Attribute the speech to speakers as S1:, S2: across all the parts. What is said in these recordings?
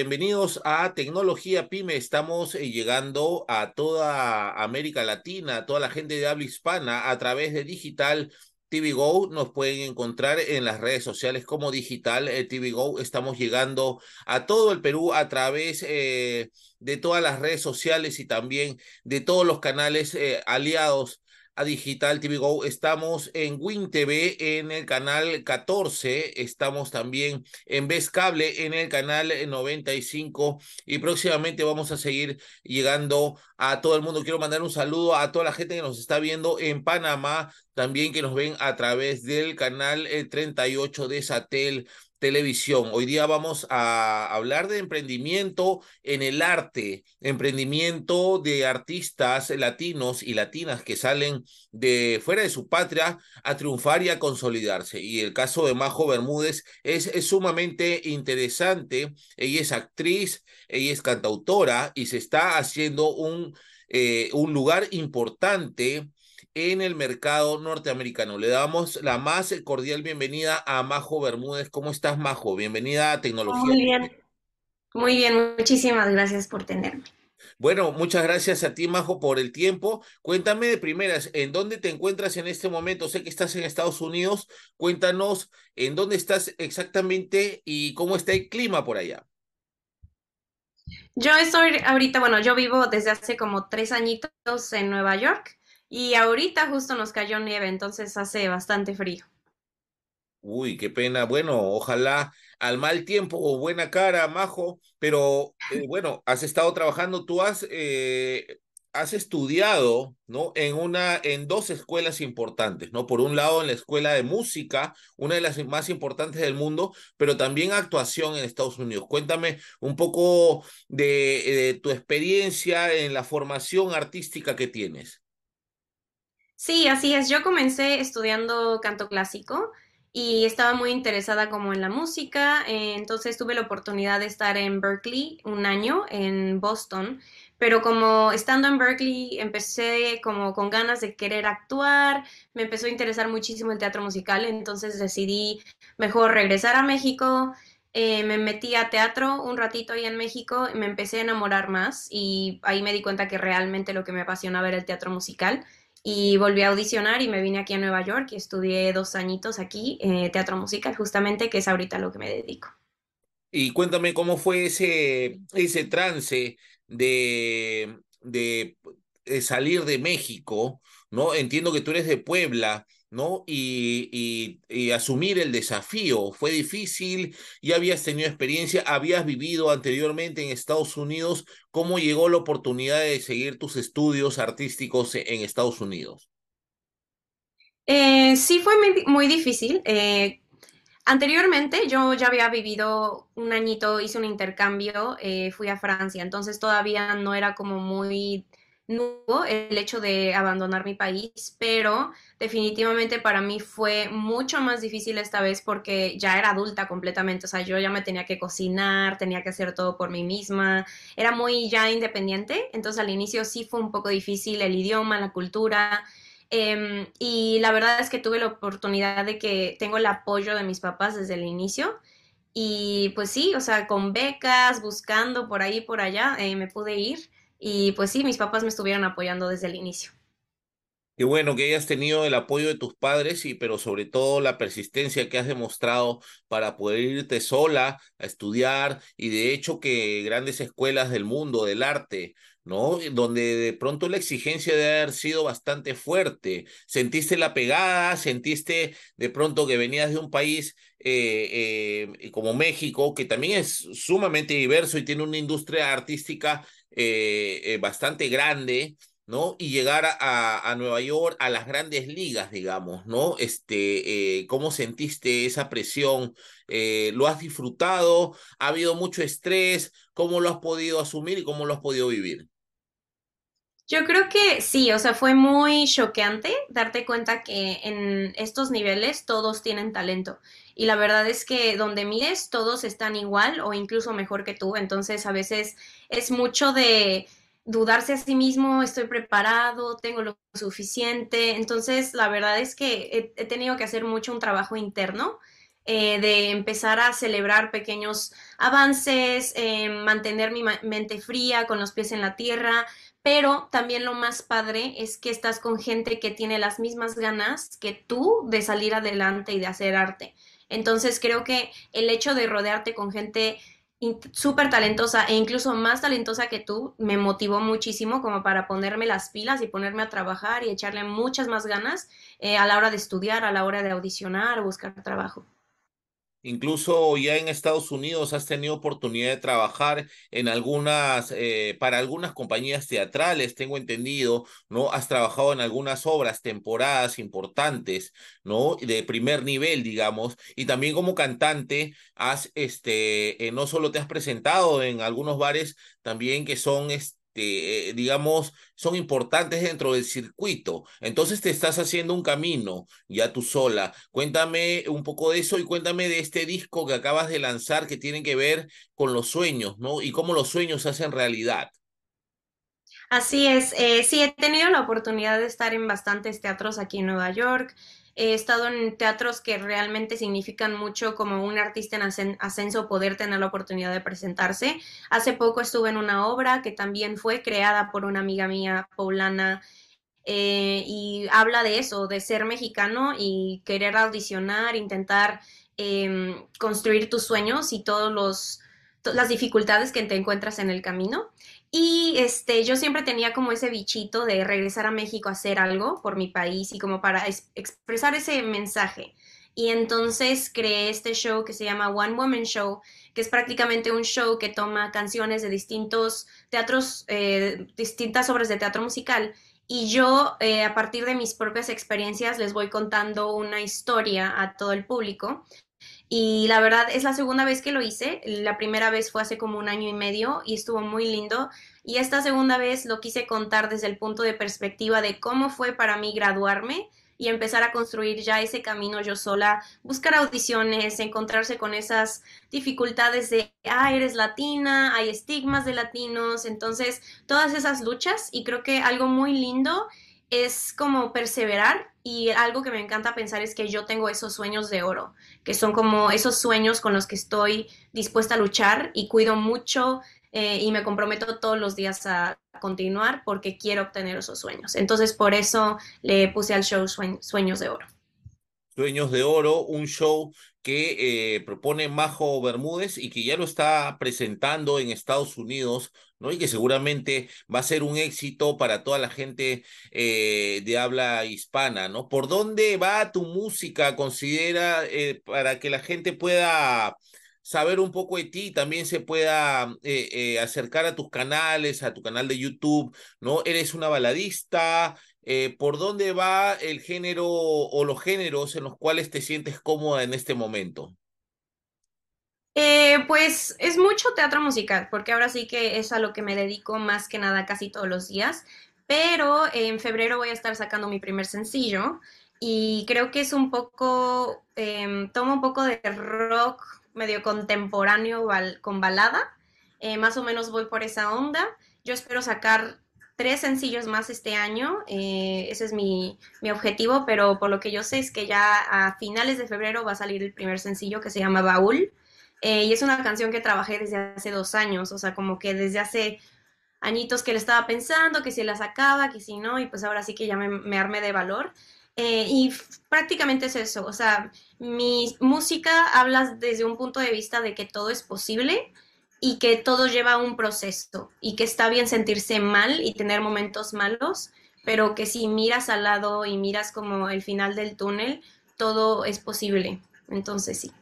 S1: bienvenidos a Tecnología Pyme. Estamos eh, llegando a toda América Latina, a toda la gente de habla hispana a través de Digital TV Go. Nos pueden encontrar en las redes sociales como Digital eh, TV Go. Estamos llegando a todo el Perú a través eh, de todas las redes sociales y también de todos los canales aliados Digital TV Go. Estamos en Win TV en el canal 14. Estamos también en Vez Cable en el canal 95. Y próximamente vamos a seguir llegando a todo el mundo. Quiero mandar un saludo a toda la gente que nos está viendo en Panamá. También que nos ven a través del canal 38 de Satel televisión. Hoy día vamos a hablar de emprendimiento en el arte, emprendimiento de artistas latinos y latinas que salen de fuera de su patria a triunfar y a consolidarse. Y el caso de Majo Bermúdez es, sumamente interesante. Ella es actriz, ella es cantautora y se está haciendo un, eh, un lugar importante en el mercado norteamericano. Le damos la más cordial bienvenida a Majo Bermúdez. ¿Cómo estás, Majo? Bienvenida a Tecnología.
S2: Muy bien, muy bien, muchísimas gracias por tenerme.
S1: Bueno, muchas gracias a ti, Majo, por el tiempo. Cuéntame de primeras, ¿en dónde te encuentras en este momento? Sé que estás en Estados Unidos. Cuéntanos en dónde estás exactamente y cómo está el clima por allá.
S2: Yo estoy ahorita, bueno, yo vivo desde hace como tres añitos en Nueva York y ahorita justo nos cayó nieve, entonces hace bastante frío.
S1: Uy, qué pena. Bueno, ojalá al mal tiempo o buena cara, Majo, pero eh, bueno, has estado trabajando, tú has, eh, has estudiado, ¿no? En una, en dos escuelas importantes, ¿no? Por un lado, en la escuela de música, una de las más importantes del mundo, pero también actuación en Estados Unidos. Cuéntame un poco de, de tu experiencia en la formación artística que tienes.
S2: Sí, así es. Yo comencé estudiando canto clásico y estaba muy interesada como en la música, eh, entonces tuve la oportunidad de estar en Berkeley un año en Boston, pero como estando en Berkeley empecé como con ganas de querer actuar, me empezó a interesar muchísimo el teatro musical, entonces decidí mejor regresar a México. Eh, me metí a teatro un ratito ahí en México, me empecé a enamorar más y ahí me di cuenta que realmente lo que me apasionaba era el teatro musical y volví a audicionar y me vine aquí a Nueva York y estudié dos añitos aquí, eh, teatro musical, justamente, que es ahorita lo que me dedico.
S1: Y cuéntame cómo fue ese, ese trance de, de, de salir de México, ¿no? Entiendo que tú eres de Puebla, ¿no? Y, y, asumir el desafío. Fue difícil, ya habías tenido experiencia, habías vivido anteriormente en Estados Unidos. ¿Cómo llegó la oportunidad de seguir tus estudios artísticos e, en Estados Unidos?
S2: Eh, sí, fue muy, difícil. Eh, anteriormente yo ya había vivido un añito, hice un intercambio, eh, fui a Francia, entonces todavía no era como muy nuevo el hecho de abandonar mi país, pero definitivamente para mí fue mucho más difícil esta vez porque ya era adulta completamente, o sea, yo ya me tenía que cocinar, tenía que hacer todo por mí misma, era muy ya independiente, entonces al inicio sí fue un poco difícil el idioma, la cultura, em, y la verdad es que tuve la oportunidad de que tengo el apoyo de mis papás desde el inicio. Y pues sí, o sea, con becas, buscando por ahí, por allá, eh, me pude ir. Y pues sí, mis papás me estuvieron apoyando desde el inicio.
S1: Qué bueno que hayas tenido el apoyo de tus padres, y, pero sobre todo la persistencia que has demostrado para poder irte sola a estudiar y de hecho que grandes escuelas del mundo, del arte, ¿no? Donde de pronto la exigencia debe haber sido bastante fuerte. ¿Sentiste la pegada? ¿Sentiste de pronto que venías de un país eh, eh, como México, que también es sumamente diverso y tiene una industria artística eh, bastante grande, ¿no? Y llegar a, a, Nueva York, a las grandes ligas, digamos, ¿no? Este, ¿cómo sentiste esa presión? ¿Lo has disfrutado? ¿Ha habido mucho estrés? ¿Cómo lo has podido asumir y cómo lo has podido vivir?
S2: Yo creo que sí, o sea, fue muy choqueante darte cuenta que en estos niveles todos tienen talento. Y la verdad es que donde mires, todos están igual o incluso mejor que tú. Entonces, a veces es mucho de dudarse a sí mismo, estoy preparado, tengo lo suficiente. Entonces, la verdad es que he, tenido que hacer mucho un trabajo interno eh, de empezar a celebrar pequeños avances, eh, mantener mi mente fría, con los pies en la tierra, pero también lo más padre es que estás con gente que tiene las mismas ganas que tú de salir adelante y de hacer arte. Entonces creo que el hecho de rodearte con gente súper talentosa e incluso más talentosa que tú me motivó muchísimo como para ponerme las pilas y ponerme a trabajar y echarle muchas más ganas eh, a la hora de estudiar, a la hora de audicionar buscar trabajo.
S1: Incluso ya en Estados Unidos has tenido oportunidad de trabajar en algunas, eh, para algunas compañías teatrales, tengo entendido, ¿no? Has trabajado en algunas obras, temporadas importantes, ¿no? De primer nivel, digamos, y también como cantante has, este, eh, no solo te has presentado en algunos bares, también que son, eh, digamos, son importantes dentro del circuito. Entonces te estás haciendo un camino ya tú sola. Cuéntame un poco de eso y cuéntame de este disco que acabas de lanzar que tiene que ver con los sueños, ¿no? Y cómo los sueños se hacen realidad.
S2: Así es, eh, sí, he tenido la oportunidad de estar en bastantes teatros aquí en Nueva York, He estado en teatros que realmente significan mucho como un artista en ascenso poder tener la oportunidad de presentarse. Hace poco estuve en una obra que también fue creada por una amiga mía poblana eh, y habla de eso, de ser mexicano y querer audicionar, intentar em, construir tus sueños y todos los las dificultades que te encuentras en el camino. Y este, yo siempre tenía como ese bichito de regresar a México a hacer algo por mi país y como para expresar ese mensaje. Y entonces creé este show que se llama One Woman Show, que es prácticamente un show que toma canciones de distintos teatros, eh, distintas obras de teatro musical. Y yo, eh, a partir de mis propias experiencias, les voy contando una historia a todo el público y la verdad es la segunda vez que lo hice. La primera vez fue hace como un año y medio y estuvo muy lindo. Y esta segunda vez lo quise contar desde el punto de perspectiva de cómo fue para mí graduarme y empezar a construir ya ese camino yo sola, buscar audiciones, encontrarse con esas dificultades de, ah, eres latina, hay estigmas de latinos, entonces todas esas luchas y creo que algo muy lindo es como perseverar y algo que me encanta pensar es que yo tengo esos sueños de oro, que son como esos sueños con los que estoy dispuesta a luchar y cuido mucho eh, y me comprometo todos los días a continuar porque quiero obtener esos sueños. Entonces por eso le puse al show Sueños de Oro.
S1: Sueños de Oro, un show que eh, propone Majo Bermúdez y que ya lo está presentando en Estados Unidos, ¿no? Y que seguramente va a ser un éxito para toda la gente eh, de habla hispana, ¿no? ¿Por dónde va tu música? Considera eh, para que la gente pueda saber un poco de ti, también se pueda acercar a tus canales, a tu canal de YouTube, ¿no? ¿Eres una baladista? Eh, ¿por dónde va el género o los géneros en los cuales te sientes cómoda en este momento?
S2: Eh, pues es mucho teatro musical, porque ahora sí que es a lo que me dedico más que nada casi todos los días, pero en febrero voy a estar sacando mi primer sencillo y creo que es un poco, eh, toma un poco de rock medio contemporáneo con balada, eh, más o menos voy por esa onda. Yo espero sacar tres sencillos más este año. Eh, ese es mi, objetivo, pero por lo que yo sé es que ya a finales de febrero va a salir el primer sencillo que se llama Baúl. Eh, y es una canción que trabajé desde hace dos años, o sea, como que desde hace añitos que le estaba pensando, que si la sacaba, que si no, y pues ahora sí que ya me, armé de valor. Eh, y prácticamente es eso, o sea, mi música habla desde un punto de vista de que todo es posible, y que todo lleva un proceso y que está bien sentirse mal y tener momentos malos, pero que si miras al lado y miras como el final del túnel, todo es posible. Entonces sí.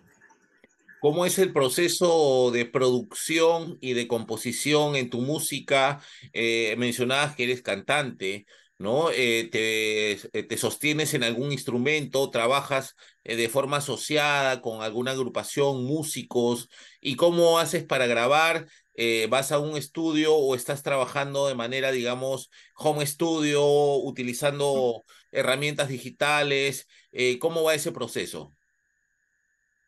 S1: ¿Cómo es el proceso de producción y de composición en tu música? Eh, mencionabas que eres cantante. ¿no? Eh, te, eh, te, sostienes en algún instrumento, trabajas de forma asociada con alguna agrupación, músicos, y cómo haces para grabar, vas a un estudio o estás trabajando de manera, digamos, home studio, utilizando herramientas digitales, ¿cómo va ese proceso?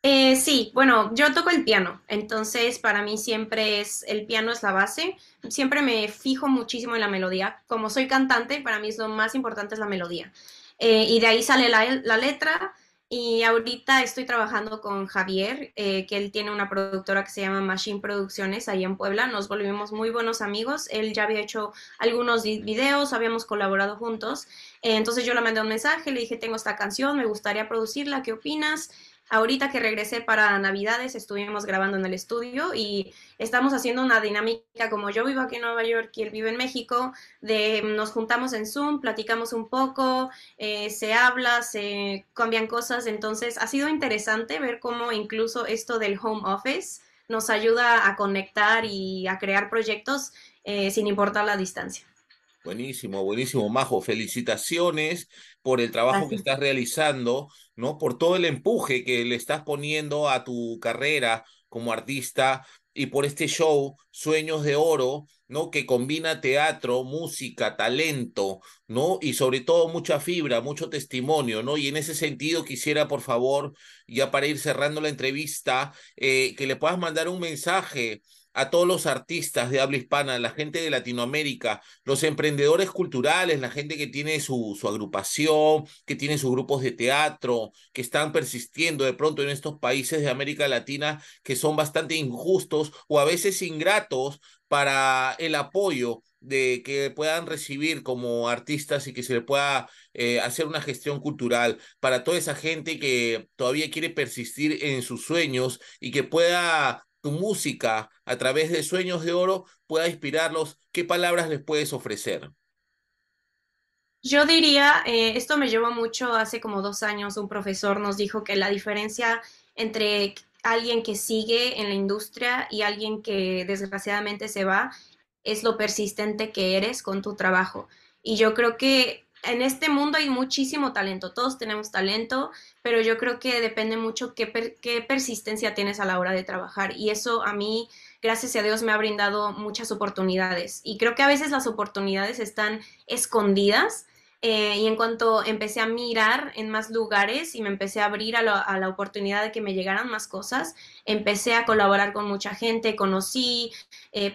S2: Eh, sí, bueno, yo toco el piano, entonces para mí siempre es, el piano es la base, siempre me fijo muchísimo en la melodía, como soy cantante, para mí lo más importante es la melodía. Eh, y de ahí sale la, letra, y ahorita estoy trabajando con Javier, eh, que él tiene una productora que se llama Machine Producciones ahí en Puebla. Nos volvimos muy buenos amigos. Él ya había hecho algunos videos, habíamos colaborado juntos. Eh, entonces yo le mandé un mensaje, le dije, tengo esta canción, me gustaría producirla, ¿qué opinas? Ahorita que regresé para Navidades, estuvimos grabando en el estudio y estamos haciendo una dinámica como yo vivo aquí en Nueva York y él vive en México, de nos juntamos en Zoom, platicamos un poco, eh, se habla, se cambian cosas, entonces ha sido interesante ver cómo incluso esto del home office nos ayuda a conectar y a crear proyectos eh, sin importar la distancia.
S1: Buenísimo, buenísimo, Majo. Felicitaciones por el trabajo que estás realizando, ¿no? Por todo el empuje que le estás poniendo a tu carrera como artista y por este show, Sueños de Oro, ¿no? Que combina teatro, música, talento, ¿no? Y sobre todo mucha fibra, mucho testimonio, ¿no? Y en ese sentido quisiera, por favor, ya para ir cerrando la entrevista, eh, que le puedas mandar un mensaje a todos los artistas de habla hispana, la gente de Latinoamérica, los emprendedores culturales, la gente que tiene su, su agrupación, que tiene sus grupos de teatro, que están persistiendo de pronto en estos países de América Latina que son bastante injustos o a veces ingratos para el apoyo de que puedan recibir como artistas y que se le pueda eh, hacer una gestión cultural para toda esa gente que todavía quiere persistir en sus sueños y que pueda tu música a través de Sueños de Oro pueda inspirarlos, ¿qué palabras les puedes ofrecer?
S2: Yo diría, eh, esto me llevó mucho, hace como dos años un profesor nos dijo que la diferencia entre alguien que sigue en la industria y alguien que desgraciadamente se va es lo persistente que eres con tu trabajo. Y yo creo que en este mundo hay muchísimo talento, todos tenemos talento, pero yo creo que depende mucho qué, qué, persistencia tienes a la hora de trabajar. Y eso a mí, gracias a Dios, me ha brindado muchas oportunidades. Y creo que a veces las oportunidades están escondidas. Eh, y en cuanto empecé a mirar en más lugares y me empecé a abrir a, a la oportunidad de que me llegaran más cosas, empecé a colaborar con mucha gente, conocí, eh,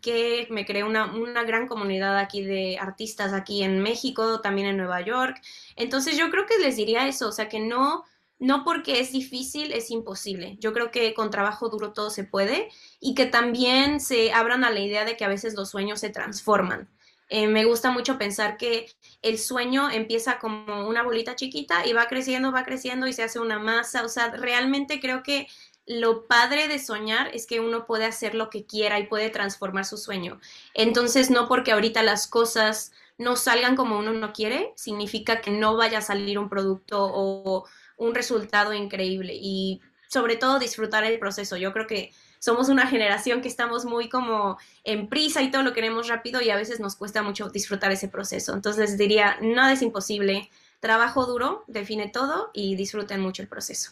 S2: que me creé una, una, gran comunidad aquí de artistas aquí en México, también en Nueva York. Entonces yo creo que les diría eso, o sea, que no, no porque es difícil es imposible. Yo creo que con trabajo duro todo se puede y que también se abran a la idea de que a veces los sueños se transforman. Eh, me gusta mucho pensar que el sueño empieza como una bolita chiquita y va creciendo, va creciendo y se hace una masa. O sea, realmente creo que lo padre de soñar es que uno puede hacer lo que quiera y puede transformar su sueño. Entonces, no porque ahorita las cosas no salgan como uno no quiere, significa que no vaya a salir un producto o un resultado increíble. Y sobre todo disfrutar el proceso. Yo creo que somos una generación que estamos muy como en prisa y todo lo queremos rápido y a veces nos cuesta mucho disfrutar ese proceso. Entonces diría, nada es imposible, trabajo duro, define todo y disfruten mucho el proceso.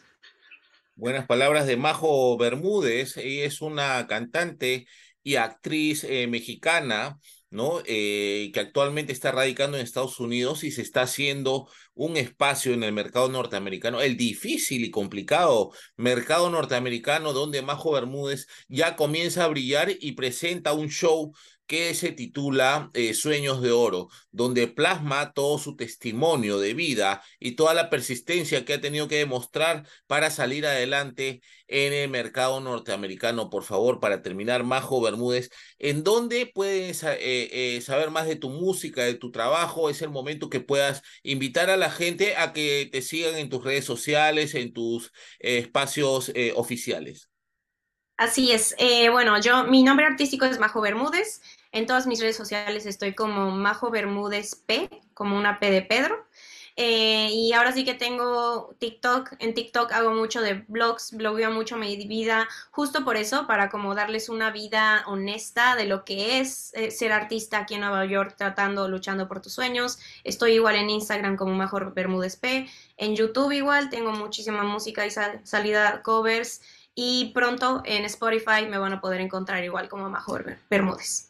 S1: Buenas palabras de Majo Bermúdez. Ella es una cantante y actriz eh, mexicana, ¿no? Eh, que actualmente está radicando en Estados Unidos y se está haciendo un espacio en el mercado norteamericano, el difícil y complicado mercado norteamericano donde Majo Bermúdez ya comienza a brillar y presenta un show que se titula eh, Sueños de Oro, donde plasma todo su testimonio de vida y toda la persistencia que ha tenido que demostrar para salir adelante en el mercado norteamericano. Por favor, para terminar, Majo Bermúdez, ¿en dónde puedes eh, eh, saber más de tu música, de tu trabajo? Es el momento que puedas invitar a la gente a que te sigan en tus redes sociales, en tus espacios oficiales.
S2: Así es. bueno, yo, mi nombre artístico es Majo Bermúdez. En todas mis redes sociales estoy como Majo Bermúdez P, como una P de Pedro. Eh, y ahora sí que tengo TikTok. En TikTok hago mucho de blogs, blogueo mucho mi vida, justo por eso, para como darles una vida honesta de lo que es eh, ser artista aquí en Nueva York, tratando, luchando por tus sueños. Estoy igual en Instagram como Majo Bermúdez P. En YouTube igual, tengo muchísima música y salida covers. Y pronto en Spotify me van a poder encontrar igual como Majo Bermúdez.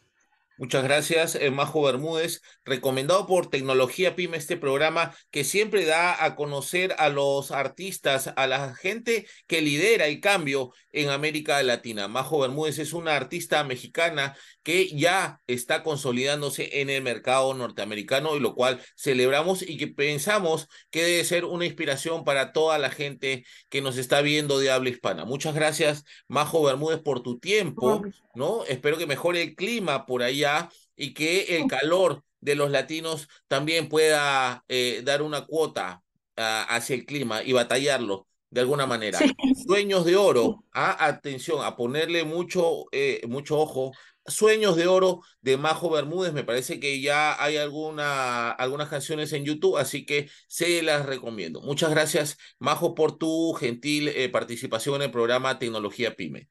S1: Muchas gracias, eh, Majo Bermúdez, recomendado por Tecnología Pyme, este programa que siempre da a conocer a los artistas, a la gente que lidera el cambio en América Latina. Majo Bermúdez es una artista mexicana que ya está consolidándose en el mercado norteamericano y lo cual celebramos y que pensamos que debe ser una inspiración para toda la gente que nos está viendo de habla hispana. Muchas gracias, Majo Bermúdez, por tu tiempo, ¿no? Espero que mejore el clima por allá y que el calor de los latinos también pueda eh, dar una cuota uh, hacia el clima y batallarlo de alguna manera. Sí. Sueños de oro, ¿ah? atención, a ponerle mucho, eh, mucho ojo Sueños de Oro de Majo Bermúdez. Me parece que ya hay alguna, algunas canciones en YouTube, así que se las recomiendo. Muchas gracias, Majo, por tu gentil eh, participación en el programa Tecnología Pyme.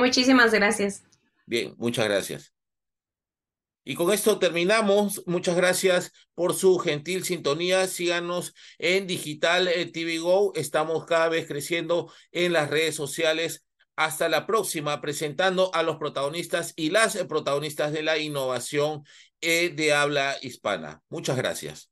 S2: Muchísimas gracias.
S1: Bien, muchas gracias. Y con esto terminamos. Muchas gracias por su gentil sintonía. Síganos en Digital eh, TV Go. Estamos cada vez creciendo en las redes sociales hasta la próxima, presentando a los protagonistas y las protagonistas de la innovación eh, de habla hispana. Muchas gracias.